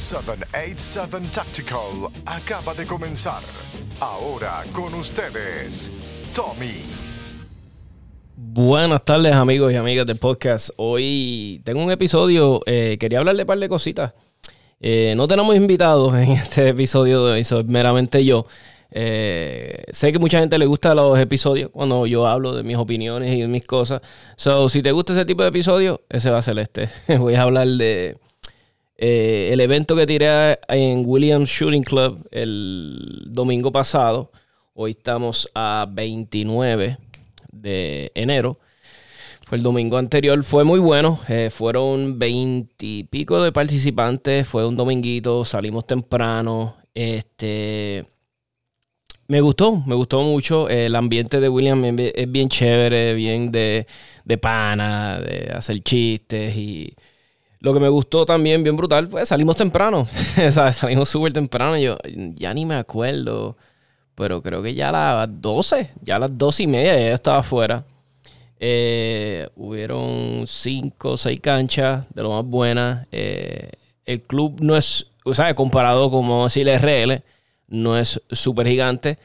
787 Tactical acaba de comenzar. Ahora con ustedes, Tommy. Buenas tardes amigos y amigas del podcast. Hoy tengo un episodio, eh, quería hablarle un par de cositas. Eh, no tenemos invitados en este episodio de soy meramente yo. Eh, sé que mucha gente le gusta los episodios cuando yo hablo de mis opiniones y de mis cosas. So, si te gusta ese tipo de episodio, ese va a ser este. Voy a hablar de eh, el evento que tiré en Williams Shooting Club el domingo pasado. Hoy estamos a 29 de enero. El domingo anterior, fue muy bueno. Eh, fueron 20 y pico de participantes. Fue un dominguito, salimos temprano. Este me gustó, me gustó mucho. El ambiente de William es bien chévere, bien de, de pana, de hacer chistes y lo que me gustó también, bien brutal, pues salimos temprano. Salimos súper temprano. Yo ya ni me acuerdo, pero creo que ya a las 12, ya a las 12 y media ya estaba afuera. Eh, hubieron cinco o seis canchas de lo más buenas. Eh, el club no es, o sea, comparado con, vamos a RL, no es súper gigante,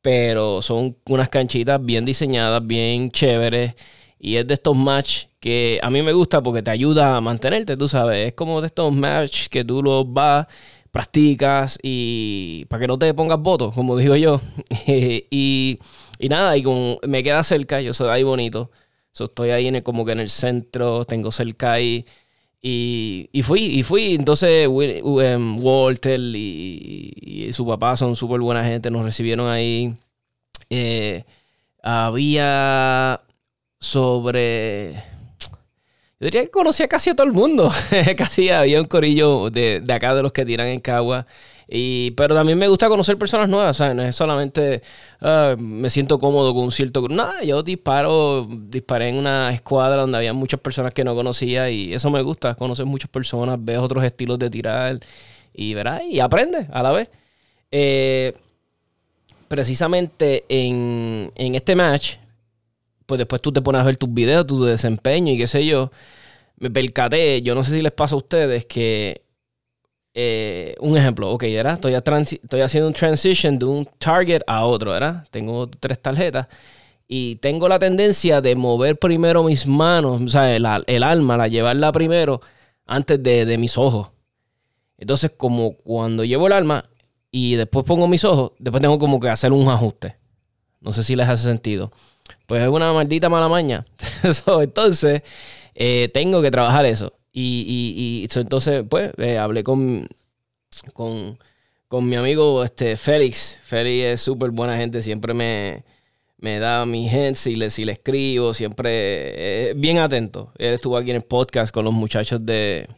pero son unas canchitas bien diseñadas, bien chéveres. Y es de estos match que a mí me gusta porque te ayuda a mantenerte, tú sabes. Es como de estos match que tú los vas, practicas y para que no te pongas votos, como digo yo. y, nada, y como me queda cerca, yo soy ahí bonito. estoy ahí en como que en el centro, tengo cerca ahí. Y, y, fui, y fui. Entonces, em, Walter y, su papá son súper buena gente, nos recibieron ahí. Eh, había sobre. Yo diría que conocía casi a todo el mundo. casi había un corillo de, de, acá de los que tiran en Cagua. Y, pero también me gusta conocer personas nuevas, ¿sabes? No es solamente ah, me siento cómodo con un cierto grupo. Nada, yo disparo, disparé en una escuadra donde había muchas personas que no conocía y eso me gusta, conocer muchas personas, ves otros estilos de tirar y verás, y aprende a la vez. Eh, precisamente en, en este match, pues después tú te pones a ver tus videos, tu desempeño y qué sé yo. Me percaté, yo no sé si les pasa a ustedes que eh, un ejemplo, ok, ¿verdad? Estoy, haciendo un transition de un target a otro, ¿verdad? Tengo tres tarjetas y tengo la tendencia de mover primero mis manos, o sea, el, alma, la llevarla primero antes de, de, mis ojos. Entonces, como cuando llevo el alma y después pongo mis ojos, después tengo como que hacer un ajuste. No sé si les hace sentido. Pues es una maldita mala maña. entonces, eh, tengo que trabajar eso. Y, entonces, pues, eh, hablé con, con, mi amigo este, Félix. Félix es súper buena gente, siempre me, me da mi gente si le, si le escribo, siempre es bien atento. Él estuvo aquí en el podcast con los muchachos de,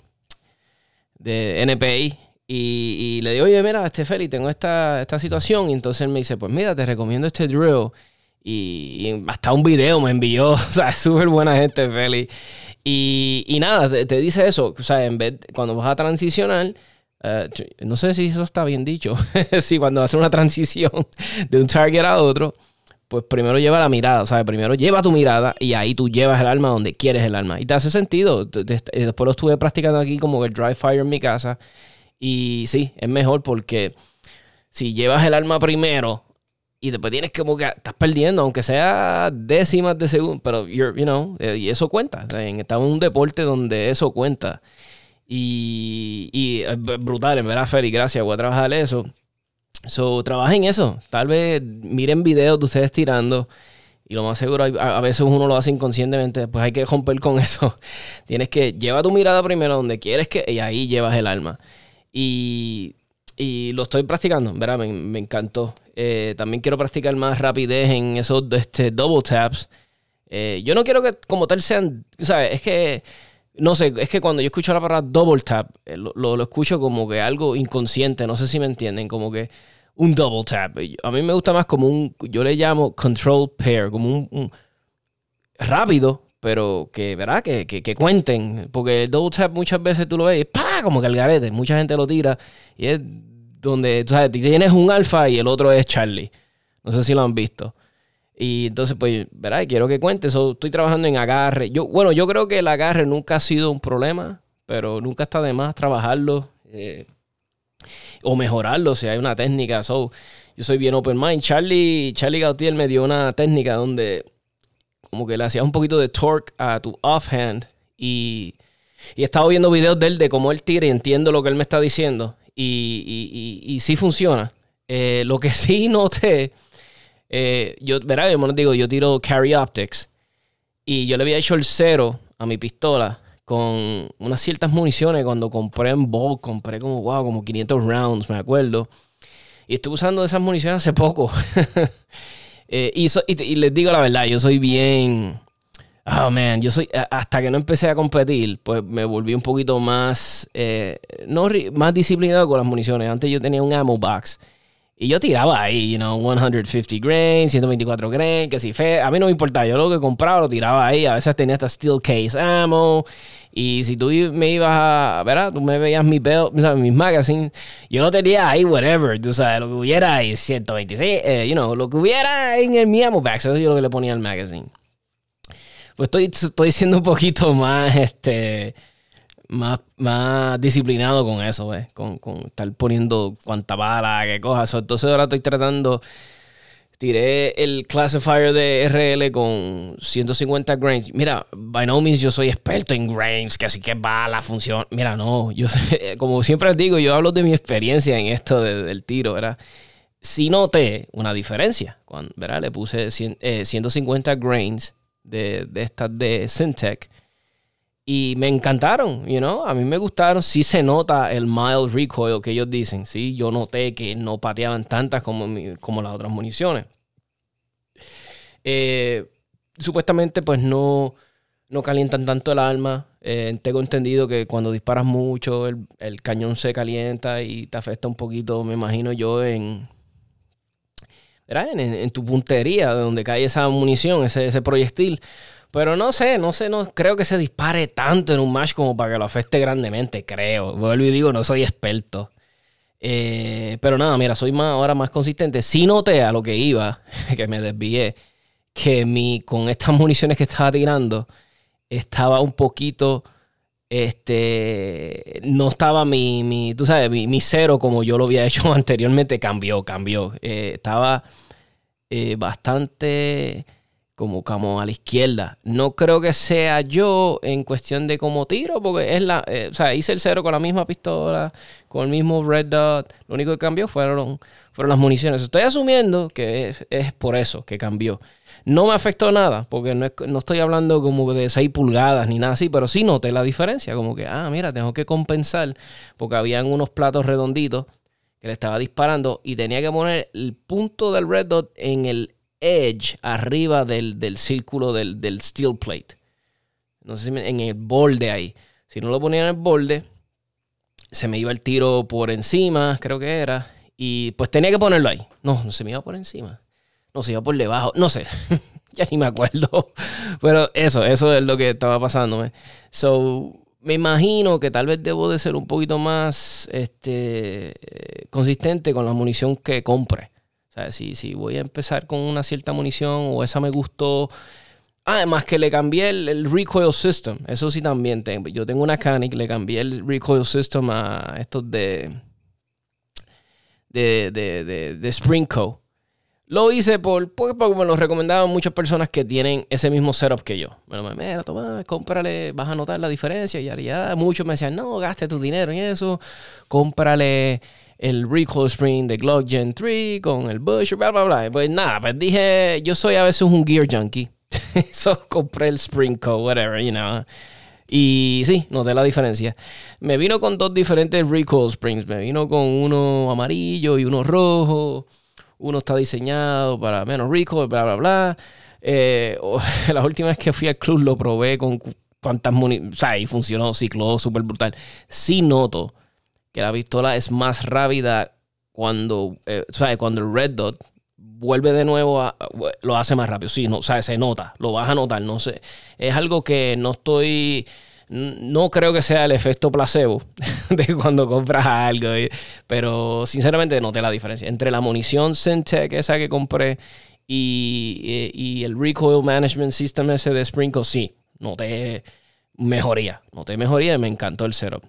de NPI. Y, le digo, oye, mira, este Félix, tengo esta, esta situación. Y entonces él me dice, pues mira, te recomiendo este drill. Y, hasta un video me envió. O sea, es súper buena gente, Félix. Y, nada, te, dice eso. O sea, en vez, cuando vas a transicionar, eh, no sé si eso está bien dicho. si cuando haces una transición de un target a otro, pues primero lleva la mirada. O sea, primero lleva tu mirada y ahí tú llevas el arma donde quieres el arma. Y te hace sentido. Después lo estuve practicando aquí como el dry fire en mi casa. Y sí, es mejor porque si llevas el arma primero y después tienes como que estás perdiendo, aunque sea décimas de segundo, pero, you know, eh, y eso cuenta. estamos en un deporte donde eso cuenta. Y, y brutal, en verdad, Ferry, gracias, voy a trabajar eso. So, trabajen eso. Tal vez miren videos de ustedes tirando. Y lo más seguro, a, veces uno lo hace inconscientemente. Pues hay que romper con eso. Tienes que llevar tu mirada primero donde quieres que. Y ahí llevas el alma. Y, y lo estoy practicando, ¿verdad? Me encantó. Eh, también quiero practicar más rapidez en esos este, double taps. Eh, yo no quiero que como tal sean, ¿sabes? Es que, no sé, es que cuando yo escucho la palabra double tap, eh, lo, lo, escucho como que algo inconsciente, no sé si me entienden, como que un double tap. A mí me gusta más como un, yo le llamo control pair, como un, rápido, pero que, ¿verdad? Que, que, cuenten, porque el double tap muchas veces tú lo ves, ¡pah! como que el garete, mucha gente lo tira y es donde, tú sabes, tienes un alfa y el otro es Charlie. No sé si lo han visto. Y entonces, pues, ¿verdad? Quiero que cuentes. estoy trabajando en agarre. Yo, bueno, yo creo que el agarre nunca ha sido un problema, pero nunca está de más trabajarlo. Eh, o mejorarlo si hay una técnica. So, yo soy bien open mind. Charlie, Charlie Gautier me dio una técnica donde como que le hacías un poquito de torque a tu offhand y, y he estado viendo videos de él de cómo él tira y entiendo lo que él me está diciendo y, y, sí funciona. Eh, lo que sí noté, eh, yo, verá, yo digo, yo tiro carry optics y yo le había hecho el cero a mi pistola con unas ciertas municiones cuando compré en Bulk, compré como, wow, como 500 rounds, me acuerdo. Y estuve usando esas municiones hace poco. Eh, y, y, les digo la verdad, yo soy bien... Oh, man, yo soy... Hasta que no empecé a competir, pues me volví un poquito más... Eh, no, más disciplinado con las municiones. Antes yo tenía un ammo box. Y yo tiraba ahí, you know, 150 grains, 124 grains, que si fe, a mí no me importaba, yo lo que compraba lo tiraba ahí, a veces tenía hasta steel case ammo, y si tú me ibas a, ¿verdad? Tú me veías mi belt, mis magazines, yo no tenía ahí whatever, tú sabes, lo que hubiera ahí, 126, eh, you know, lo que hubiera en el mi ammo box, eso es yo lo que le ponía al magazine. Pues estoy, estoy siendo un poquito más, este más, más disciplinado con eso, ¿ves? Con, con estar poniendo cuanta bala, qué cosas. Entonces ahora estoy tratando. Tiré el classifier de RL con 150 grains. Mira, by no means yo soy experto en grains, que así que bala, funciona. Mira, no, yo como siempre digo, yo hablo de mi experiencia en esto del tiro, ¿verdad? Sí noté una diferencia. Cuando, ¿verdad? Le puse 150 eh, grains de, de estas de Syntec y me encantaron, you know, a mí me gustaron. Sí se nota el mild recoil que ellos dicen, sí, yo noté que no pateaban tantas como, como las otras municiones. Eh, supuestamente, pues no, no calientan tanto el arma. Eh, tengo entendido que cuando disparas mucho, el, cañón se calienta y te afecta un poquito, me imagino yo, en, en, en, tu puntería, de donde cae esa munición, ese, ese proyectil. Pero no sé, no sé, no creo que se dispare tanto en un match como para que lo afecte grandemente, creo. Vuelvo y digo, no soy experto. Eh, pero nada, mira, soy más, ahora más consistente. Sí noté a lo que iba, que me desvié, que mi, con estas municiones que estaba tirando, estaba un poquito, este, no estaba mi, mi tú sabes, mi, cero como yo lo había hecho anteriormente, cambió, cambió. Eh, estaba eh, bastante como, como a la izquierda. No creo que sea yo en cuestión de cómo tiro, porque es la. Eh, o sea, hice el cero con la misma pistola, con el mismo red dot. Lo único que cambió fueron, fueron las municiones. Estoy asumiendo que es, por eso que cambió. No me afectó nada, porque no, estoy hablando como de 6 pulgadas ni nada así, pero sí noté la diferencia. Como que, ah, mira, tengo que compensar, porque habían unos platos redonditos que le estaba disparando y tenía que poner el punto del red dot en el edge arriba del, círculo del, steel plate. No sé si en el borde ahí. Si no lo ponía en el borde, se me iba el tiro por encima, creo que era. Y pues tenía que ponerlo ahí. No, no se me iba por encima. No, se iba por debajo. No sé. ya ni me acuerdo. Pero eso, eso es lo que estaba pasando. So, me imagino que tal vez debo de ser un poquito más este, consistente con la munición que compre. O sea, si, voy a empezar con una cierta munición o esa me gustó. Además que le cambié el, recoil system. Eso sí también tengo. Yo tengo una Canic, le cambié el recoil system a estos de. de, de, de, Spring Co. Lo hice por, porque, me lo recomendaban muchas personas que tienen ese mismo setup que yo. Bueno, me mira, toma, cómprale, vas a notar la diferencia. Y ya muchos me decían, no, gaste tu dinero en eso. Cómprale el Recoil Spring de Glock Gen 3 con el Bush, bla, bla, bla. Pues nada, pues dije, yo soy a veces un gear junkie. so compré el Spring Co, whatever, you know. Y sí, noté la diferencia. Me vino con dos diferentes Recoil Springs. Me vino con uno amarillo y uno rojo. Uno está diseñado para menos recoil, bla, bla, bla. Eh, la última vez que fui al club lo probé con cuantas municiones. O sea, y funcionó, cicló súper brutal. Sí noto que la pistola es más rápida cuando, eh, cuando el red dot vuelve de nuevo, a, lo hace más rápido. Sí, no, o sea, se nota, lo vas a notar, no sé. Es algo que no estoy, no creo que sea el efecto placebo de cuando compras algo, pero sinceramente noté la diferencia entre la munición Syntec, esa que compré, y, el Recoil Management System ese de Sprinkle, sí, noté mejoría, noté mejoría y me encantó el setup.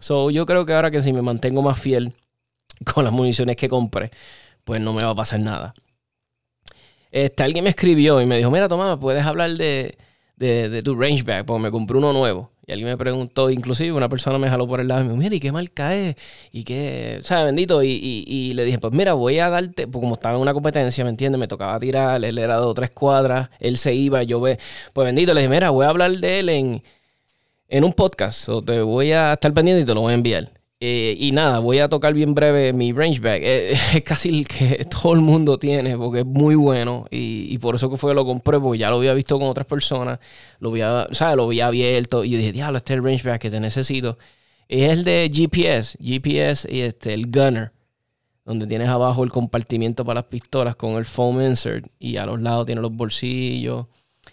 So, yo creo que ahora que si me mantengo más fiel con las municiones que compré, pues no me va a pasar nada. Este, alguien me escribió y me dijo, mira, Tomás, ¿puedes hablar de, de, de tu rangeback? Porque me compré uno nuevo. Y alguien me preguntó, inclusive una persona me jaló por el lado y me dijo, mira, ¿y qué marca es? Y qué, ¿sabes? Bendito. Y, y, le dije, pues mira, voy a darte, pues como estaba en una competencia, ¿me entiendes? Me tocaba tirar, él era de tres cuadras, él se iba, yo ve, pues bendito, le dije, mira, voy a hablar de él en, en un podcast, o te voy a estar pendiente y te lo voy a enviar. Eh, y nada, voy a tocar bien breve mi rangeback. Eh, es casi el que todo el mundo tiene porque es muy bueno. Y, por eso que fue que lo compré, porque ya lo había visto con otras personas. Lo había, ¿sabes? Lo había abierto. Y dije, diablo, este es el rangeback que te necesito. Es el de GPS. GPS y este, el Gunner. Donde tienes abajo el compartimiento para las pistolas con el foam insert. Y a los lados tiene los bolsillos.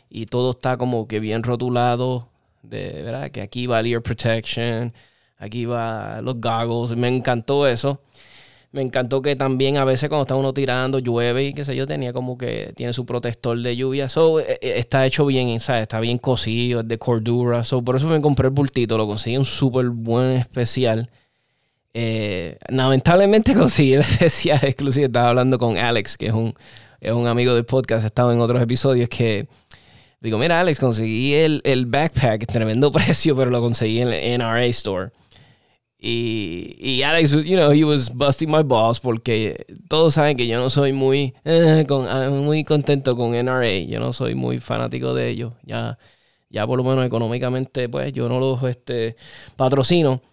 Y todo está como que bien rotulado. De, ¿verdad? Que aquí va ear protection Aquí va los goggles. Me encantó eso. Me encantó que también a veces cuando está uno tirando llueve y qué sé yo, tenía como que tiene su protector de lluvia. So, eh, eh, está hecho bien, ¿sabes? Está bien cosido, es de cordura. So, por eso me compré el bultito. Lo conseguí un súper buen especial. Eh, lamentablemente conseguí el especial exclusivo. Estaba hablando con Alex, que es un, es un amigo del podcast. Ha estado en otros episodios que... Digo, mira Alex, conseguí el, el backpack, tremendo precio, pero lo conseguí en el NRA Store. Y, y, Alex, you know, he was busting my balls porque todos saben que yo no soy muy, eh, con, ah, muy contento con NRA. Yo no soy muy fanático de ellos. Ya, ya por lo menos económicamente, pues yo no los este, patrocino.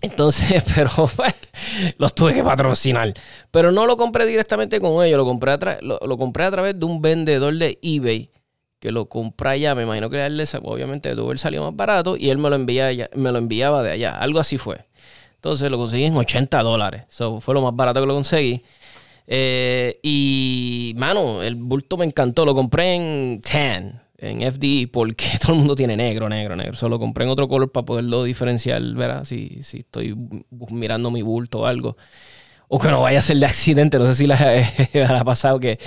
Entonces, pero bueno, los tuve que patrocinar. Pero no lo compré directamente con ellos, lo compré a, lo compré a través de un vendedor de eBay que lo compra allá, me imagino que él, obviamente tuvo el salió más barato y él me lo, envía me lo enviaba de allá, algo así fue. Entonces lo conseguí en 80 dólares, eso fue lo más barato que lo conseguí. Eh, y, mano, el bulto me encantó, lo compré en tan, en FD, porque todo el mundo tiene negro, negro, negro. Solo compré en otro color para poderlo diferenciar, ¿verdad? Si, si estoy mirando mi bulto o algo. O que no vaya a ser de accidente, no sé si les ha pasado que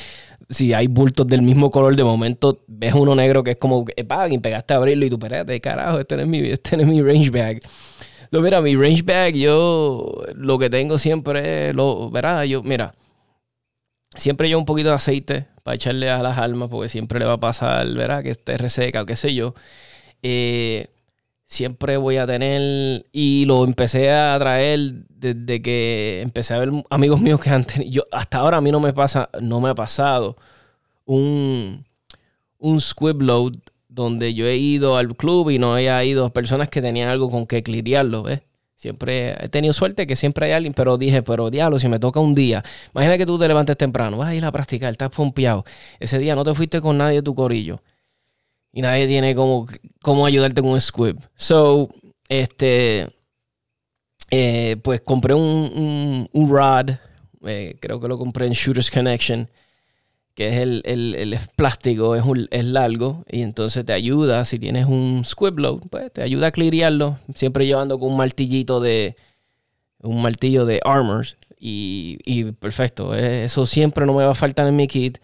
si hay bultos del mismo color, de momento ves uno negro que es como, y pegaste a abrirlo y tú, espérate, carajo, este no es mi, este es mi range bag. No, mira, mi range bag, yo lo que tengo siempre lo, verá, yo, mira, siempre llevo un poquito de aceite para echarle a las almas, porque siempre le va a pasar, verá, que esté reseca o qué sé yo. Eh, siempre voy a tener, y lo empecé a traer desde que empecé a ver amigos míos que han tenido, yo, hasta ahora a mí no me pasa, no me ha pasado un, un squib load donde yo he ido al club y no haya ido personas que tenían algo con que cliriarlo, ¿ves? Siempre he tenido suerte que siempre hay alguien, pero dije, pero diablo, si me toca un día, imagina que tú te levantes temprano, vas a ir a practicar, estás pompeado. Ese día no te fuiste con nadie de tu corillo y nadie tiene como, cómo ayudarte con un squib. So, este, eh, pues compré un, un, rod, eh, creo que lo compré en Shooter's Connection, que es el, el, plástico, es, es largo, y entonces te ayuda, si tienes un squib load, pues te ayuda a cliriarlo, siempre llevando con un martillito de, un martillo de armors, y, y perfecto, eh, eso siempre no me va a faltar en mi kit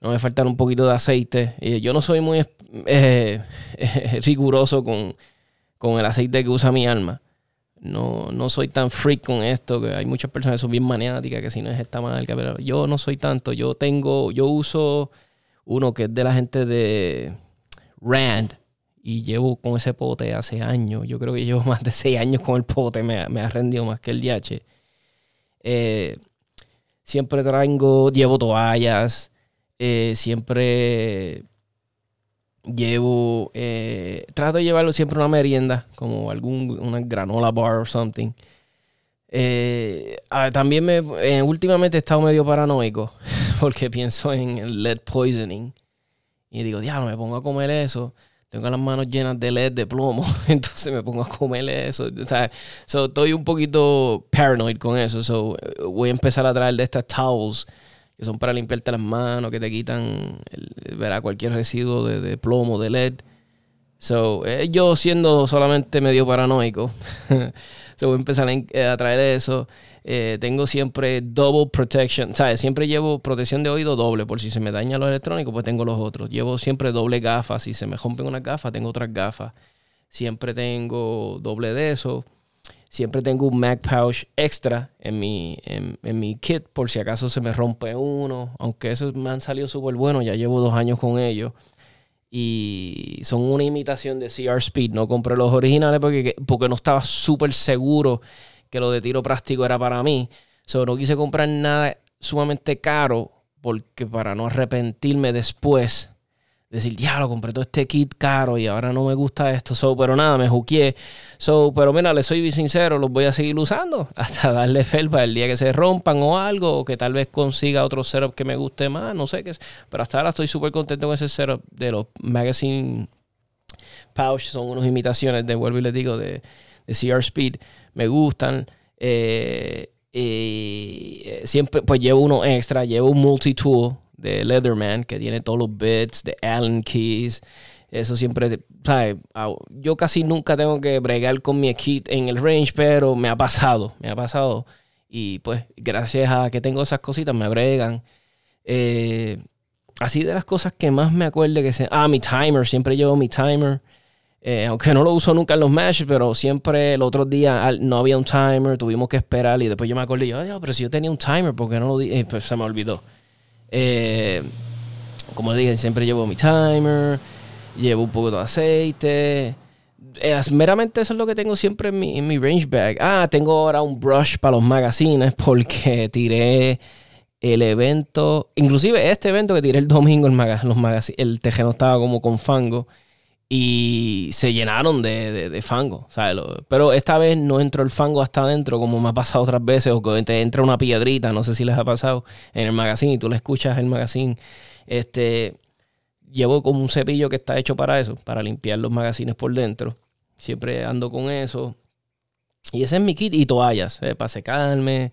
no me falta un poquito de aceite. yo no soy muy eh, riguroso con, el aceite que usa mi alma. No, no soy tan freak con esto, que hay muchas personas que son bien maniáticas, que si no es esta marca, pero yo no soy tanto. Yo tengo, yo uso uno que es de la gente de Rand y llevo con ese pote hace años. Yo creo que llevo más de seis años con el pote, me, ha rendido más que el DH. Eh, siempre traigo, llevo toallas, eh, siempre llevo, eh, trato de llevarlo siempre una merienda, como algún, una granola bar o something. Eh, también me, últimamente he estado medio paranoico porque pienso en el lead poisoning. Y digo, diablo, me pongo a comer eso. Tengo las manos llenas de lead, de plomo. Entonces me pongo a comer eso. O sea, estoy un poquito paranoid con eso. So, voy a empezar a traer de estas towels que son para limpiarte las manos, que te quitan verá, cualquier residuo de, plomo, de LED. So, eh, yo siendo solamente medio paranoico, so voy a empezar a, eh, traer eso. Eh, tengo siempre double protection, ¿sabes? Siempre llevo protección de oído doble, por si se me daña los electrónicos, pues tengo los otros. Llevo siempre doble gafas, si se me rompen una gafa, tengo otras gafas. Siempre tengo doble de eso. Siempre tengo un Mac Pouch extra en mi, en, mi kit por si acaso se me rompe uno. Aunque esos me han salido súper buenos, ya llevo dos años con ellos. Y son una imitación de CR Speed. No compré los originales porque, porque no estaba súper seguro que lo de tiro práctico era para mí. Solo no quise comprar nada sumamente caro porque para no arrepentirme después decir, lo compré todo este kit caro y ahora no me gusta esto. So, pero nada, me juqué. So, pero mira, le soy sincero, los voy a seguir usando hasta darle felpa el día que se rompan o algo, o que tal vez consiga otro setup que me guste más, no sé qué es. Pero hasta ahora estoy súper contento con ese setup de los Magazine Pouch. Son unas imitaciones de, vuelvo y les digo, de, de CR Speed. Me gustan. Eh, y eh, siempre, pues llevo uno extra, llevo un multi-tool de Leatherman, que tiene todos los bits, de Allen Keys. Eso siempre, ¿sabes? Yo casi nunca tengo que bregar con mi kit en el range, pero me ha pasado, me ha pasado. Y pues, gracias a que tengo esas cositas, me bregan. Eh, así de las cosas que más me acuerdo que se... Ah, mi timer, siempre llevo mi timer. Eh, aunque no lo uso nunca en los matches, pero siempre el otro día no había un timer, tuvimos que esperar y después yo me acordé, yo, pero si yo tenía un timer, ¿por qué no lo di? pues se me olvidó. Eh, como le dije, siempre llevo mi timer, llevo un poco de aceite. Eh, meramente eso es lo que tengo siempre en mi, en mi range bag. Ah, tengo ahora un brush para los magazines porque tiré el evento, inclusive este evento que tiré el domingo, los el tejeno estaba como con fango y se llenaron de, fango. pero esta vez no entró el fango hasta adentro, como me ha pasado otras veces, o que te entra una piedrita, no sé si les ha pasado en el magazine y tú le escuchas el magazine. Este, llevo como un cepillo que está hecho para eso, para limpiar los magazines por dentro. Siempre ando con eso. Y ese es mi kit y toallas, eh, para secarme.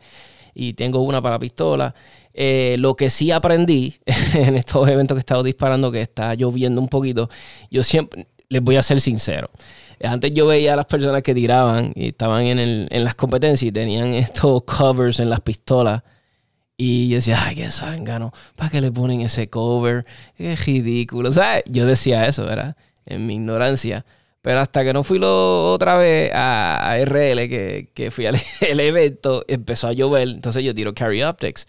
Y tengo una para pistola. Eh, lo que sí aprendí en estos eventos que he estado disparando, que está lloviendo un poquito, yo siempre, les voy a ser sincero. Antes yo veía a las personas que tiraban y estaban en, el, en las competencias y tenían estos covers en las pistolas. Y yo decía, ay, qué zángano, ¿para qué le ponen ese cover? Qué ridículo. ¿Sabes? Yo decía eso, ¿verdad? En mi ignorancia. Pero hasta que no fui lo, otra vez a, RL, que, que fui al evento, empezó a llover. Entonces yo tiro Carry Optics.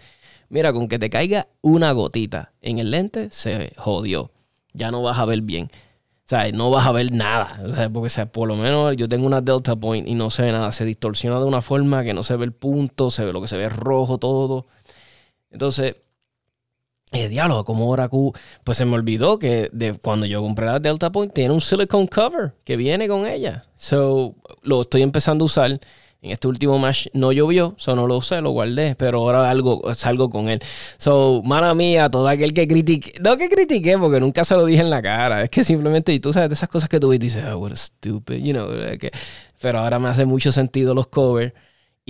Mira, con que te caiga una gotita en el lente, se jodió. Ya no vas a ver bien. O sea, no vas a ver nada. O sea, porque por lo menos yo tengo una Delta Point y no se ve nada. Se distorsiona de una forma que no se ve el punto, se ve lo que se ve rojo todo. Entonces, eh, diálogo, como ahora pues se me olvidó que de cuando yo compré la Delta Point tiene un silicone cover que viene con ella. So, lo estoy empezando a usar en este último match no llovió, so no lo usé, lo guardé, pero ahora algo, salgo con él. So, mala mía, todo aquel que critique, no que critiqué, porque nunca se lo dije en la cara, es que simplemente, y tú sabes, de esas cosas que tú ves dices, oh, what a stupid, you know, pero ahora me hace mucho sentido los covers.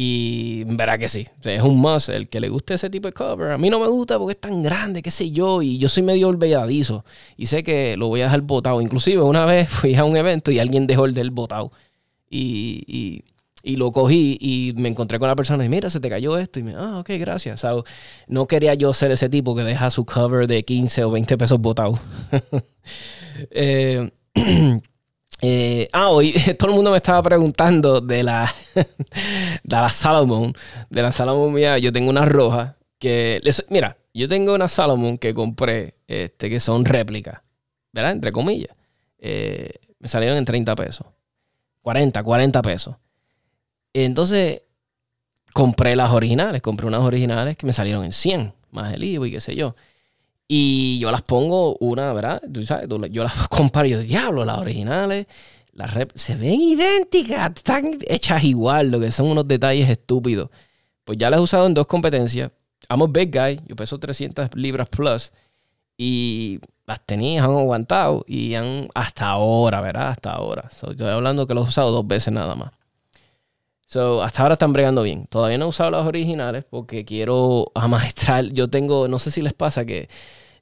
Y verá que sí. es un must. El que le guste ese tipo de cover. A mí no me gusta porque es tan grande, qué sé yo. Y yo soy medio olvidadizo. Y sé que lo voy a dejar botado. Inclusive una vez fui a un evento y alguien dejó el del botado. y y lo cogí y me encontré con la persona y mira, se te cayó esto. Y me, ah, ok, gracias. no quería yo ser ese tipo que deja su cover de 15 o 20 pesos botado. eh, eh, ah, hoy todo el mundo me estaba preguntando de la, de la Salomon. De la Salomon mía, yo tengo una roja que, mira, yo tengo una Salomon que compré, este, que son réplicas, ¿verdad? Entre comillas. Eh, me salieron en 30 pesos. 40, 40 pesos. Entonces, compré las originales, compré unas originales que me salieron en 100, más el IVA y qué sé yo. Y yo las pongo una, ¿verdad? Tú sabes, yo las comparo y yo, diablo, las originales, las rep se ven idénticas, están hechas igual, lo que son unos detalles estúpidos. Pues ya las he usado en dos competencias. I'm a big guy, yo peso 300 libras plus y las tenía, han aguantado y han hasta ahora, ¿verdad? Hasta ahora. estoy hablando que los he usado dos veces nada más. So, hasta ahora están bregando bien. Todavía no he usado las originales porque quiero amaestrar. Yo tengo, no sé si les pasa que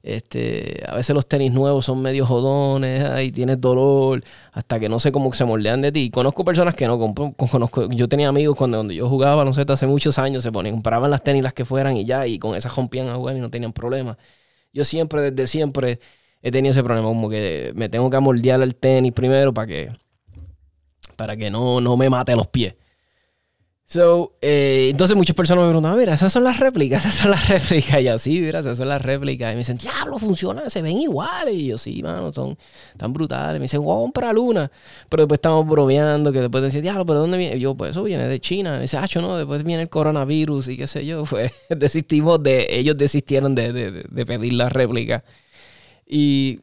este, a veces los tenis nuevos son medio jodones y tienes dolor hasta que no sé cómo se moldean de ti. Conozco personas que no conozco. Yo tenía amigos cuando, donde yo jugaba, no sé, hace muchos años se ponían, compraban las tenis las que fueran y ya, y con esas rompían a jugar y no tenían problemas. Yo siempre, desde siempre, he tenido ese problema, como que me tengo que moldear el tenis primero para que, para que no, no me mate los pies. So, eh, entonces muchas personas me preguntan, mira, esas son las réplicas, esas son las réplicas. Y yo, sí, mira, esas son las réplicas. Y me dicen, diablo, funciona, se ven iguales. Y yo, sí, mano, son tan brutales. Me dicen, wow, compra luna. Pero después estamos bromeando, que después decir, diablo, ¿pero dónde viene? Y yo, pues eso viene de China. Me dice, ah, no, después viene el coronavirus y qué sé yo. Pues desistimos de, ellos desistieron de, de, pedir la réplica. Y,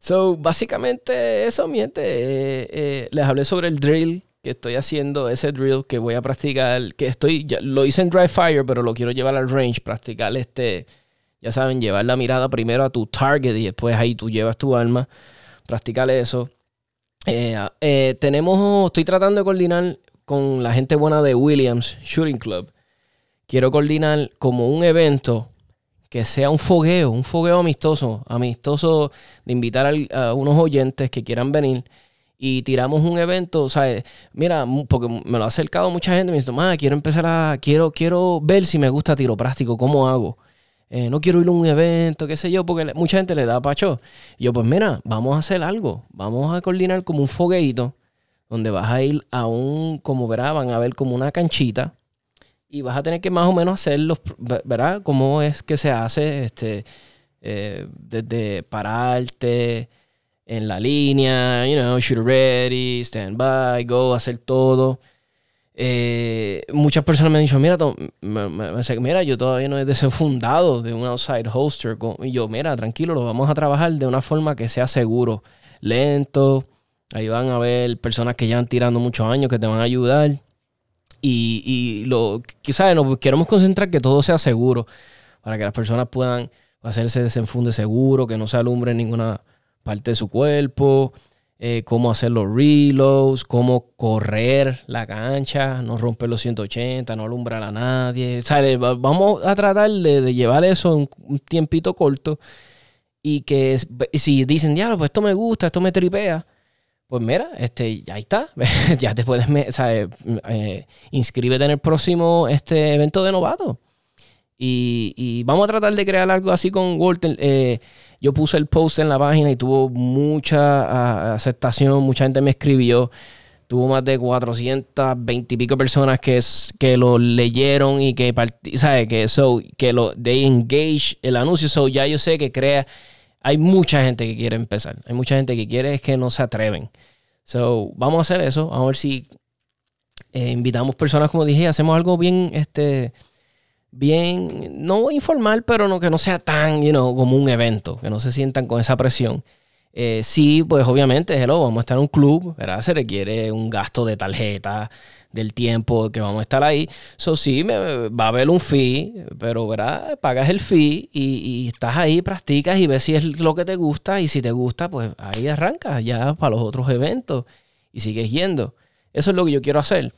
so, básicamente eso, miente. Eh, eh, les hablé sobre el drill que estoy haciendo ese drill que voy a practicar, que estoy, lo hice en dry fire, pero lo quiero llevar al range, practicar este, ya saben, llevar la mirada primero a tu target y después ahí tú llevas tu arma, practicar eso. Eh, eh, tenemos, estoy tratando de coordinar con la gente buena de Williams Shooting Club. Quiero coordinar como un evento que sea un fogueo, un fogueo amistoso, amistoso de invitar a unos oyentes que quieran venir y tiramos un evento, o sea, mira, porque me lo ha acercado mucha gente, me dice, quiero empezar a, quiero, quiero ver si me gusta tiro práctico, cómo hago. Eh, no quiero ir a un evento, qué sé yo, porque mucha gente le da pacho. Y yo, pues mira, vamos a hacer algo, vamos a coordinar como un fogueito, donde vas a ir a un, como verá, van a ver como una canchita, y vas a tener que más o menos hacer los, ¿verdad? Cómo es que se hace, este, eh, desde pararte, en la línea, you know, shoot ready, stand by, go, hacer todo. Eh, muchas personas me han dicho, mira, mira, yo todavía no he desenfundado de un outside hoster. Y yo, mira, tranquilo, lo vamos a trabajar de una forma que sea seguro, lento. Ahí van a ver personas que han tirando muchos años que te van a ayudar. Y, y lo, quizás nos queremos concentrar que todo sea seguro para que las personas puedan hacerse desenfunde seguro, que no se alumbre ninguna parte de su cuerpo, eh, cómo hacer los reloads, cómo correr la cancha, no romper los 180, no alumbrar a nadie. vamos a tratar de, llevar eso en un tiempito corto y que si dicen, diablo, pues esto me gusta, esto me tripea, pues mira, este, ya está, ya te puedes, eh, inscríbete en el próximo este, evento de novato. Y, vamos a tratar de crear algo así con Walter. Eh, yo puse el post en la página y tuvo mucha ah, aceptación, mucha gente me escribió. Tuvo más de 420 y pico personas que, que lo leyeron y que, ¿sabe? Que, so, que lo, they engage el anuncio. So, ya yo sé que crea, hay mucha gente que quiere empezar. Hay mucha gente que quiere es que no se atreven. So, vamos a hacer eso. Vamos a ver si eh, invitamos personas, como dije, hacemos algo bien, este, bien, no informal, pero no, que no sea tan, you know, como un evento, que no se sientan con esa presión. Eh, sí, pues obviamente, hello, vamos a estar en un club, ¿verdad? Se requiere un gasto de tarjeta, del tiempo que vamos a estar ahí. Eso sí, me, va a haber un fee, pero ¿verdad? Pagas el fee y, estás ahí, practicas y ves si es lo que te gusta y si te gusta, pues ahí arrancas ya para los otros eventos y sigues yendo. Eso es lo que yo quiero hacer.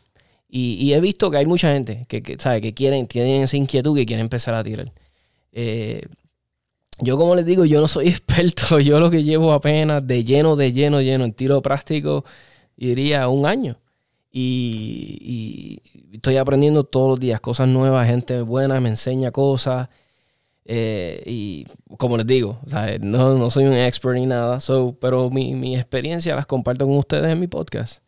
Y, he visto que hay mucha gente que, sabe, que quieren, tienen esa inquietud que quieren empezar a tirar. Eh, yo, como les digo, yo no soy experto. Yo lo que llevo apenas de lleno, de lleno, lleno en tiro práctico, diría un año. Y, estoy aprendiendo todos los días cosas nuevas, gente buena me enseña cosas. Eh, y como les digo, no, no, soy un expert ni nada, pero mi experiencia las comparto con ustedes en mi podcast.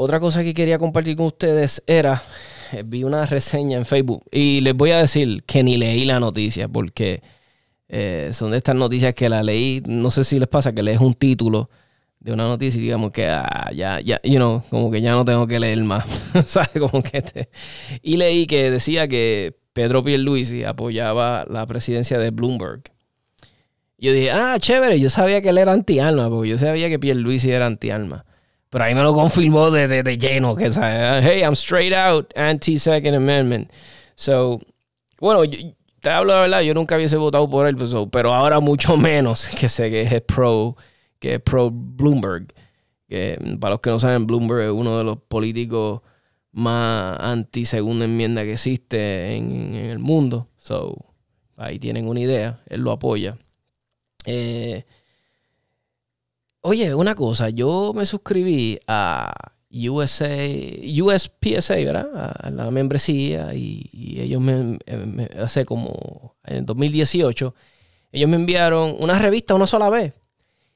Otra cosa que quería compartir con ustedes era, eh, vi una reseña en Facebook y les voy a decir que ni leí la noticia porque eh, son de estas noticias que la leí, no sé si les pasa que lees un título de una noticia y digamos que ah, ya, ya, you know, como que ya no tengo que leer más, ¿sabes? Como que este. Y leí que decía que Pedro Pierluisi apoyaba la presidencia de Bloomberg. Yo dije, ah, chévere, yo sabía que él era anti-alma, porque yo sabía que Pierluisi era anti-alma. Pero ahí me lo confirmó de, de, lleno, que hey, I'm straight out anti-Second Amendment. So, bueno, te hablo de verdad, yo nunca hubiese votado por él, pues, pero ahora mucho menos que sé que es pro, que es pro Bloomberg. Que, para los que no saben, Bloomberg es uno de los políticos más anti-segunda enmienda que existe en, en, el mundo. So, ahí tienen una idea, él lo apoya. Eh, Oye, una cosa, yo me suscribí a USA, USPSA, ¿verdad? A la membresía y, ellos me, hace como en 2018, ellos me enviaron una revista una sola vez.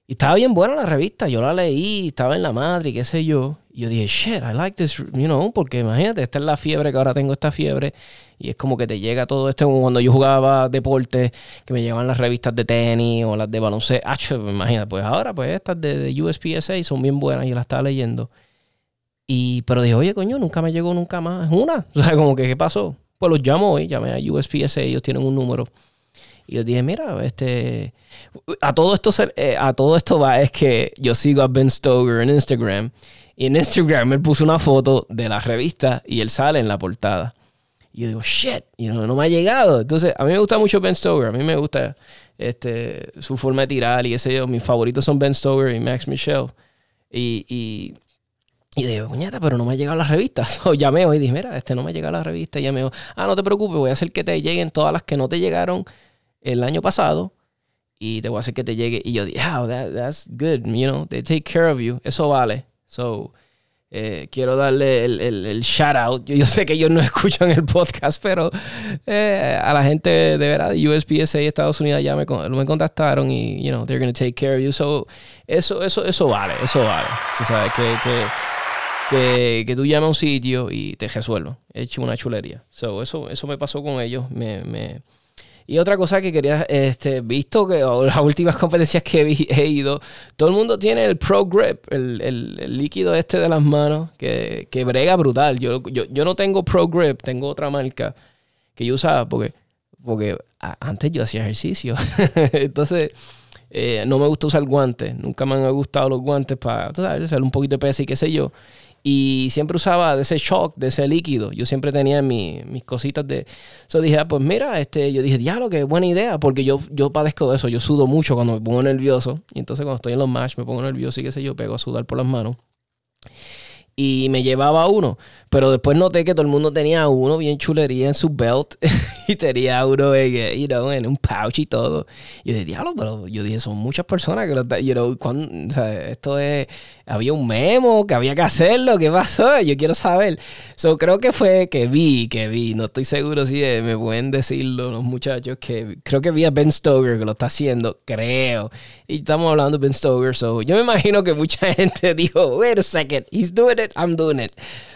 Y estaba bien buena la revista, yo la leí, estaba en la madre qué sé yo. Y yo dije, shit, I like this, you know, porque imagínate, esta es la fiebre que ahora tengo esta fiebre. Y es como que te llega todo esto, como cuando yo jugaba deporte, que me llevaban las revistas de tenis o las de baloncesto. Ah, imagínate, pues ahora, pues estas de, de USPSA son bien buenas y las estaba leyendo. Y, pero dije, oye, coño, nunca me llegó nunca más una. O sea, como que, ¿qué pasó? Pues los llamo hoy, llamé a USPSA, ellos tienen un número. Y les dije, mira, este. A todo esto, eh, a todo esto va, es que yo sigo a Ben Stoker en Instagram. Y en Instagram él puso una foto de la revista y él sale en la portada. Y yo digo, shit, y no, no me ha llegado. Entonces, a mí me gusta mucho Ben Stoker. A mí me gusta este, su forma de tirar y ese yo. Mis favoritos son Ben Stoker y Max Michelle. Y, y, y digo, puñeta, pero no me ha llegado la revista. So, llamé hoy y dije, mira, este no me ha llegado la revista. Y ah, no te preocupes, voy a hacer que te lleguen todas las que no te llegaron el año pasado y te voy a hacer que te llegue. Y yo dije, oh, that, that's good, you know, they take care of you. Eso vale. So, eh, quiero darle el, el, shout out. Yo, yo, sé que ellos no escuchan el podcast, pero eh, a la gente de verdad USPSA Estados Unidos ya me, me contactaron y, you know, they're going to take care of you. So, eso, eso, eso vale, eso vale. O sabes que, que, que, que, tú llamas a un sitio y te resuelvan. He hecho una chulería. So, eso, eso me pasó con ellos. Me, me, y otra cosa que quería, este, visto que las últimas competencias que he, ido, todo el mundo tiene el Pro Grip, el, el, líquido este de las manos, que, que brega brutal. Yo, yo, yo, no tengo Pro Grip, tengo otra marca que yo usaba porque, porque antes yo hacía ejercicio. Entonces, eh, no me gusta usar guantes. Nunca me han gustado los guantes para hacer un poquito de peso y qué sé yo. Y siempre usaba de ese shock, de ese líquido. Yo siempre tenía mis cositas de... Eso dije, ah, pues mira, este, yo dije, diablo, qué buena idea, porque yo, yo padezco de eso. Yo sudo mucho cuando me pongo nervioso. Y entonces cuando estoy en los match me pongo nervioso y qué sé yo, pego a sudar por las manos y me llevaba uno. Pero después noté que todo el mundo tenía uno bien chulería en su belt y tenía uno en, you know, en un pouch y todo. Y yo dije, diablo, pero yo dije, son muchas personas que lo you know, o esto es, había un memo, que había que hacerlo, ¿qué pasó? Yo quiero saber. So, creo que fue que vi, que vi, no estoy seguro si me pueden decirlo los muchachos, que creo que vi a Ben Stoker que lo está haciendo, creo. Y estamos hablando de Ben Stoker, so yo me imagino que mucha gente dijo, wait a second, he's doing it, I'm doing it.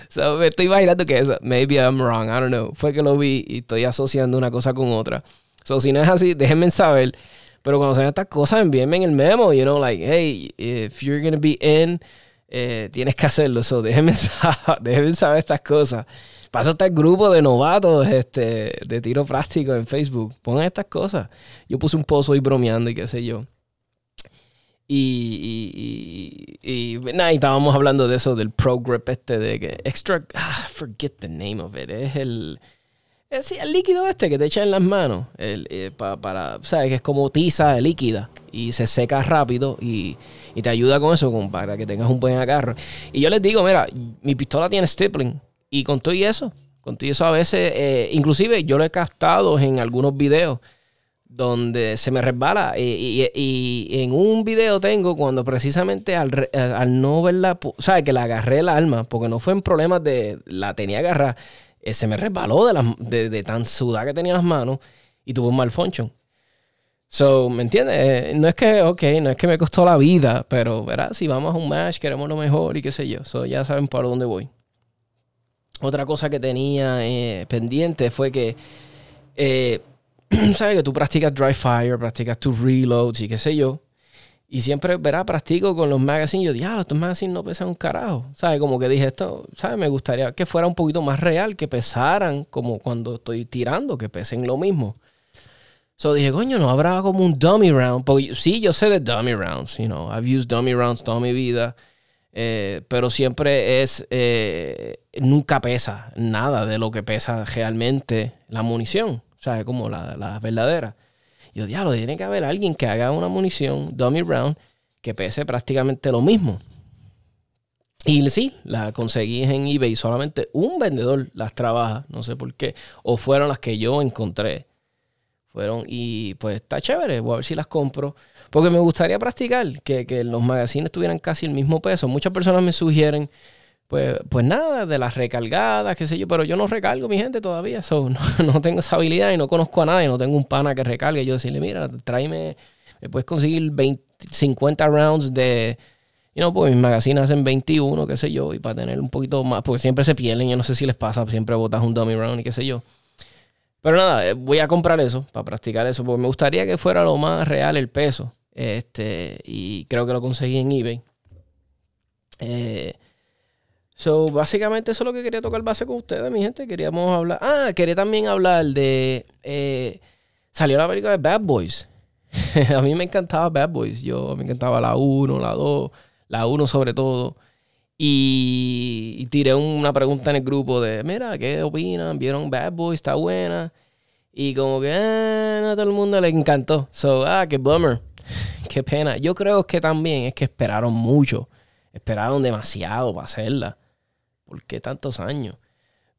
So, me estoy imaginando que eso, maybe I'm wrong, I don't know. Fue que lo vi y estoy asociando una cosa con otra. So, si no es así, déjenme saber. Pero cuando sean estas cosas, envíenme en el memo, you know, like, hey, if you're gonna be in, eh, tienes que hacerlo. So, déjenme saber, déjenme saber estas cosas. Paso está el grupo de novatos este, de tiro práctico en Facebook. Pongan estas cosas. Yo puse un pozo ahí bromeando y qué sé yo. Y, y, y, nada, estábamos hablando de eso, del Pro Grip este de que extra, ah, forget the name of it, es el, es, el líquido este que te echa en las manos, el, eh, para, ¿sabes? Que es como tiza líquida y se seca rápido y, y te ayuda con eso, con, para que tengas un buen agarro. Y yo les digo, mira, mi pistola tiene stippling y con todo y eso, con todo y eso a veces, eh, inclusive yo lo he captado en algunos videos donde se me resbala. Y, en un video tengo cuando precisamente al, no verla, o sea, que la agarré el arma, porque no fue en problemas de la tenía agarrada, eh, se me resbaló de, tan sudada que tenía las manos y tuvo un malfunction. So, ¿me entiendes? Eh, no es que, ok, no es que me costó la vida, pero, ¿verdad? Si vamos a un match, queremos lo mejor y qué sé yo. So, ya saben por dónde voy. Otra cosa que tenía eh, pendiente fue que sabes que tú practicas dry fire, practicas tus reloads y qué sé yo. Y siempre, verá, practico con los magazines. Yo diablo, estos magazines no pesan un carajo. ¿Sabes? Como que dije esto, ¿sabes? Me gustaría que fuera un poquito más real, que pesaran como cuando estoy tirando, que pesen lo mismo. So dije, coño, no habrá como un dummy round. Porque sí, yo sé de dummy rounds, you know. I've used dummy rounds toda mi vida. Eh, pero siempre es, eh, nunca pesa nada de lo que pesa realmente la munición. ¿Sabes? Como la, la verdadera. Yo, diablo, tiene que haber alguien que haga una munición dummy round que pese prácticamente lo mismo. Y sí, la conseguí en eBay. Solamente un vendedor las trabaja. No sé por qué. O fueron las que yo encontré. Fueron y pues está chévere. Voy a ver si las compro. Porque me gustaría practicar que, que los magazines tuvieran casi el mismo peso. Muchas personas me sugieren pues, pues nada, de las recargadas, qué sé yo, pero yo no recargo mi gente todavía, so, no, tengo esa habilidad y no conozco a nadie, no tengo un pana que recargue. Yo decirle, mira, tráeme, me puedes conseguir 20, 50 rounds de, you know, pues mis magazines hacen 21, qué sé yo, y para tener un poquito más, porque siempre se pierden, yo no sé si les pasa, siempre botas un dummy round y qué sé yo. Pero nada, eh, voy a comprar eso para practicar eso, porque me gustaría que fuera lo más real el peso. Este, y creo que lo conseguí en eBay. Eh, so, básicamente eso es lo que quería tocar base con ustedes, mi gente. Queríamos hablar. Ah, quería también hablar de. Eh, salió la película de Bad Boys. a mí me encantaba Bad Boys. Yo me encantaba la 1, la 2, la 1 sobre todo. Y, tiré una pregunta en el grupo de, mira, ¿qué opinan? ¿Vieron Bad Boys? ¿Está buena? Y como que, no a todo el mundo le encantó. So, ah, qué bummer. qué pena. Yo creo que también es que esperaron mucho. Esperaron demasiado para hacerla. ¿Por qué tantos años?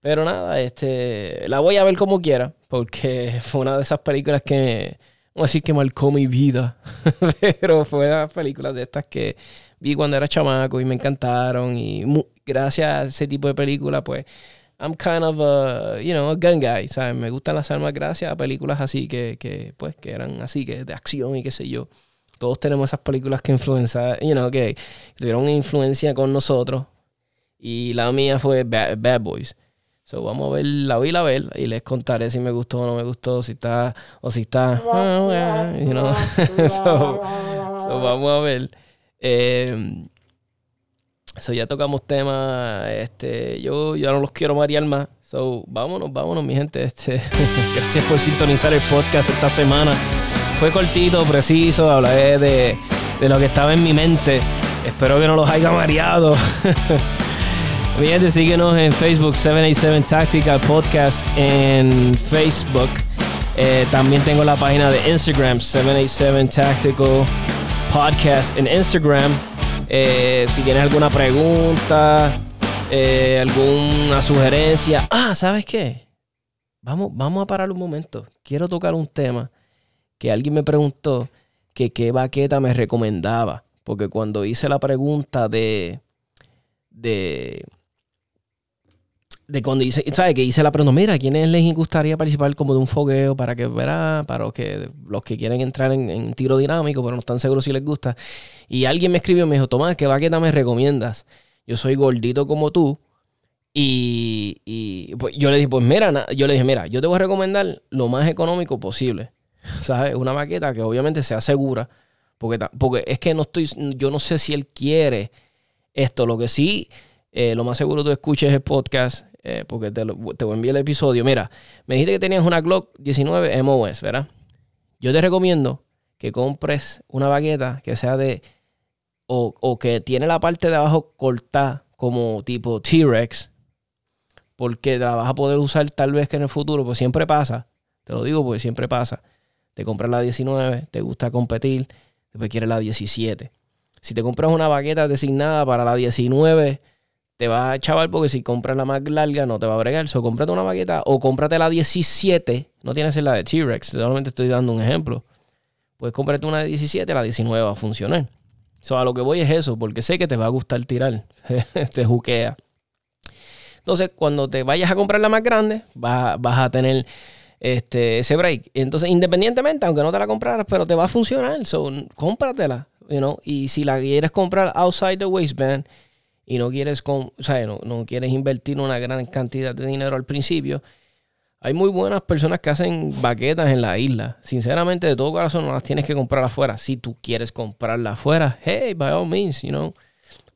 Pero nada, este, la voy a ver como quiera. Porque fue una de esas películas que, vamos a decir que marcó mi vida. Pero fue una película de estas que vi cuando era chamaco y me encantaron. Y gracias a ese tipo de películas, pues, I'm kind of a, you know, a gun guy, ¿sabes? Me gustan las armas gracias a películas así que, que, pues, que eran así, que de acción y qué sé yo. Todos tenemos esas películas que influenciaron, you know, que, tuvieron influencia con nosotros. Y la mía fue Bad, Boys. So, vamos a ver, la voy a ver y les contaré si me gustó o no me gustó, si está, o si está, you know. so, so, vamos a ver. Eh, so ya tocamos temas. Este, yo ya no los quiero marear más. So, vámonos, vámonos, mi gente. Este, gracias por sintonizar el podcast esta semana. Fue cortito, preciso, hablé de, de lo que estaba en mi mente. Espero que no los haya mareado. Mi síguenos en Facebook, 787 Tactical Podcast en Facebook. Eh, también tengo la página de Instagram, 787 Tactical Podcast en Instagram. Eh, si tienes alguna pregunta, eh, alguna sugerencia. Ah, ¿sabes qué? Vamos, vamos a parar un momento. Quiero tocar un tema que alguien me preguntó que qué baqueta me recomendaba. Porque cuando hice la pregunta de, de, de cuando hice, ¿sabes? Que hice la pregunta, mira, ¿quiénes les gustaría participar como de un fogueo para que verá, para que, los que quieren entrar en, tiro dinámico, pero no están seguros si les gusta? Y alguien me escribió y me dijo, Tomás, ¿qué baqueta me recomiendas? Yo soy gordito como tú. Y, y pues, yo le dije, pues mira, yo le dije, mira, yo te voy a recomendar lo más económico posible. ¿Sabes? Una baqueta que obviamente sea segura. Porque, porque es que no estoy, yo no sé si él quiere esto. Lo que sí, eh, lo más seguro tú escuches el podcast eh, porque te, voy a enviar el episodio. Mira, me dijiste que tenías una Glock 19 MOS, ¿verdad? Yo te recomiendo que compres una baqueta que sea de. O, que tiene la parte de abajo cortada como tipo T-Rex. Porque la vas a poder usar tal vez que en el futuro, pues siempre pasa. Te lo digo porque siempre pasa. Te compras la 19, te gusta competir, después quieres la 17. Si te compras una baqueta designada para la 19 te va a chaval porque si compras la más larga no te va a bregar. So, cómprate una baqueta o cómprate la 17. No tienes la de T-Rex. Solamente estoy dando un ejemplo. Pues cómprate una de 17, la 19 va a funcionar. So, a lo que voy es eso, porque sé que te va a gustar tirar. te juquea. Entonces, cuando te vayas a comprar la más grande, vas, a tener este, ese break. Entonces, independientemente, aunque no te la compraras, pero te va a funcionar. So, cómpratela. You know? Y si la quieres comprar outside the waistband y no quieres, con, o sea, no, no quieres invertir una gran cantidad de dinero al principio, hay muy buenas personas que hacen baquetas en la isla. Sinceramente, de todo corazón, no las tienes que comprar afuera. Si tú quieres comprarla afuera, hey, by all means, you know.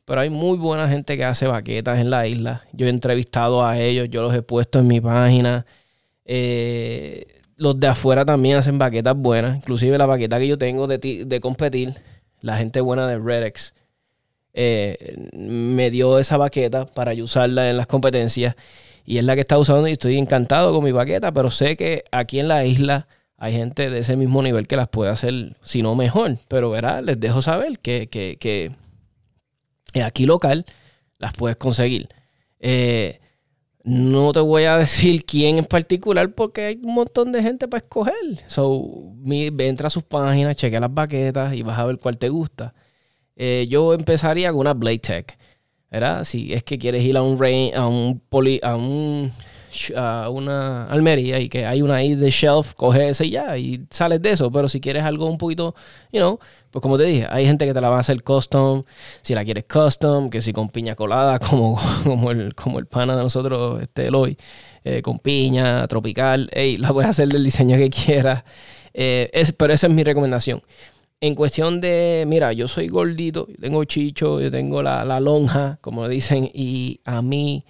Pero hay muy buena gente que hace baquetas en la isla. Yo he entrevistado a ellos, yo los he puesto en mi página. Eh, los de afuera también hacen baquetas buenas. Inclusive la baqueta que yo tengo de, de competir, la gente buena de Redex eh, me dio esa baqueta para usarla en las competencias y es la que está usando y estoy encantado con mi baqueta, pero sé que aquí en la isla hay gente de ese mismo nivel que las puede hacer, si no mejor, pero verá, les dejo saber que, que, aquí local las puedes conseguir. Eh, no te voy a decir quién en particular porque hay un montón de gente para escoger. So, entra a sus páginas, chequea las baquetas y vas a ver cuál te gusta. Eh, yo empezaría con una Blade Tech. ¿Verdad? Si es que quieres ir a un a un poli, a un a una almería y que hay una ahí de shelf, coge ese y ya, y sales de eso. Pero si quieres algo un poquito, you know, pues como te dije, hay gente que te la va a hacer custom, si la quieres custom, que si con piña colada, como, como, el, como el pana de nosotros, este Eloy, eh, con piña, tropical, hey, la puedes hacer del diseño que quieras. Eh, pero esa es mi recomendación. En cuestión de, mira, yo soy gordito, tengo chicho, yo tengo la, la lonja, como dicen, y a mí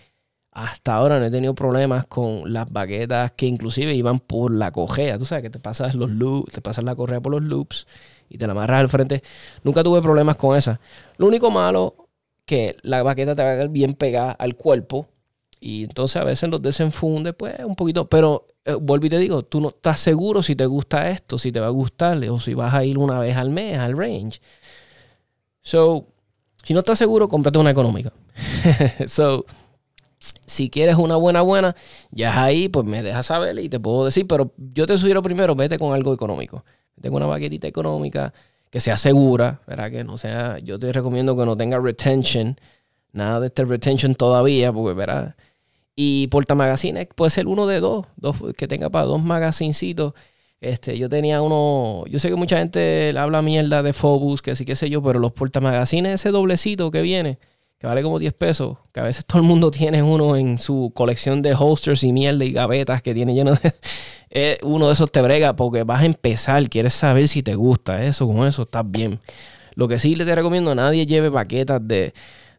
hasta ahora no he tenido problemas con las baquetas que inclusive iban por la cojea. Tú sabes que te pasas los loops, te pasas la correa por los loops y te la amarras al frente. Nunca tuve problemas con esa. Lo único malo que la baqueta te va bien pegada al cuerpo y entonces a veces los desenfunde, pues un poquito. Pero eh, vuelvo y te digo, tú no estás seguro si te gusta esto, si te va a gustar o si vas a ir una vez al mes al range. So, si no estás seguro, cómprate una económica. so, si quieres una buena, buena, ya es ahí, pues me dejas saber y te puedo decir. Pero yo te sugiero primero, vete con algo económico. Tengo una baquetita económica que sea segura, ¿verdad? Que no sea, yo te recomiendo que no tenga retention, nada de este retention todavía, porque, ¿verdad? Y portamagazines puede ser uno de dos, dos que tenga para dos magazincitos. Este, yo tenía uno, yo sé que mucha gente habla mierda de Phobos, que sí, qué sé yo, pero los portamagazines, ese doblecito que viene, que vale como 10 pesos, que a veces todo el mundo tiene uno en su colección de holsters y mierda y gavetas que tiene lleno de... Eh, uno de esos te brega porque vas a empezar, quieres saber si te gusta eso, con eso estás bien. Lo que sí te recomiendo, nadie lleve baquetas de,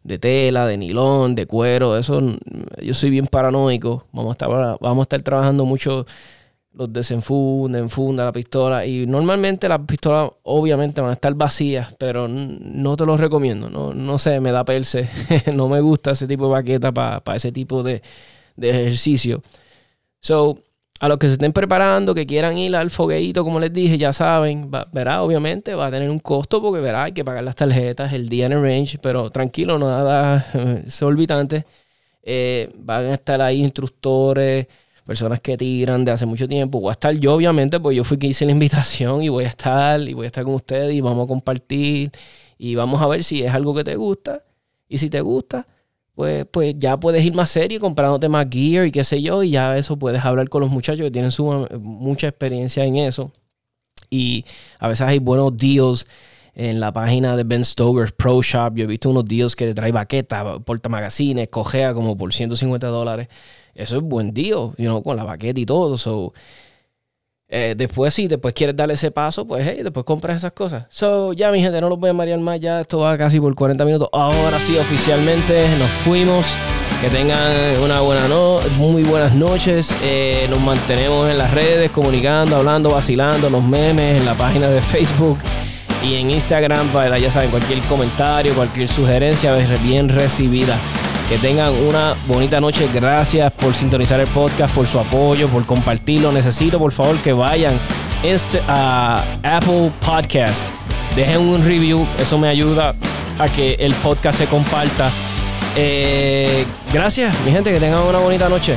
de tela, de nilón, de cuero, eso yo soy bien paranoico. Vamos a estar, vamos a estar trabajando mucho los desenfunden, funda la pistola. Y normalmente las pistolas obviamente van a estar vacías, pero no te los recomiendo. No, no sé, me da perse. no me gusta ese tipo de baqueta para ese tipo de, de, ejercicio. So, a los que se estén preparando, que quieran ir al fogueito, como les dije, ya saben, verá, obviamente va a tener un costo porque verá, hay que pagar las tarjetas, el día en el range, pero tranquilo, nada exorbitante. Eh, van a estar ahí instructores, personas que tiran de hace mucho tiempo. Voy a estar yo, obviamente, pues yo fui que hice la invitación y voy a estar y voy a estar con ustedes y vamos a compartir y vamos a ver si es algo que te gusta. Y si te gusta, pues, pues ya puedes ir más serio comprándote más gear y qué sé yo. Y ya eso puedes hablar con los muchachos que tienen su, mucha experiencia en eso. Y a veces hay buenos deals en la página de Ben Stoker's Pro Shop. Yo he visto unos deals que te trae baqueta, porta magazines, cojea como por 150 dólares eso es buen día, you know, con la baqueta y todo. So, eh, después, si después quieres darle ese paso, pues hey, después compras esas cosas. So, ya mi gente, no los voy a marear más. Ya esto va casi por 40 minutos. Ahora sí, oficialmente nos fuimos. Que tengan una buena noche, muy buenas noches. Eh, nos mantenemos en las redes, comunicando, hablando, vacilando, los memes, en la página de Facebook y en Instagram. Para, ya saben, cualquier comentario, cualquier sugerencia, bien recibida. Que tengan una bonita noche. Gracias por sintonizar el podcast, por su apoyo, por compartirlo. Necesito, por favor, que vayan a Apple Podcast. Dejen un review. Eso me ayuda a que el podcast se comparta. Eh, gracias, mi gente. Que tengan una bonita noche.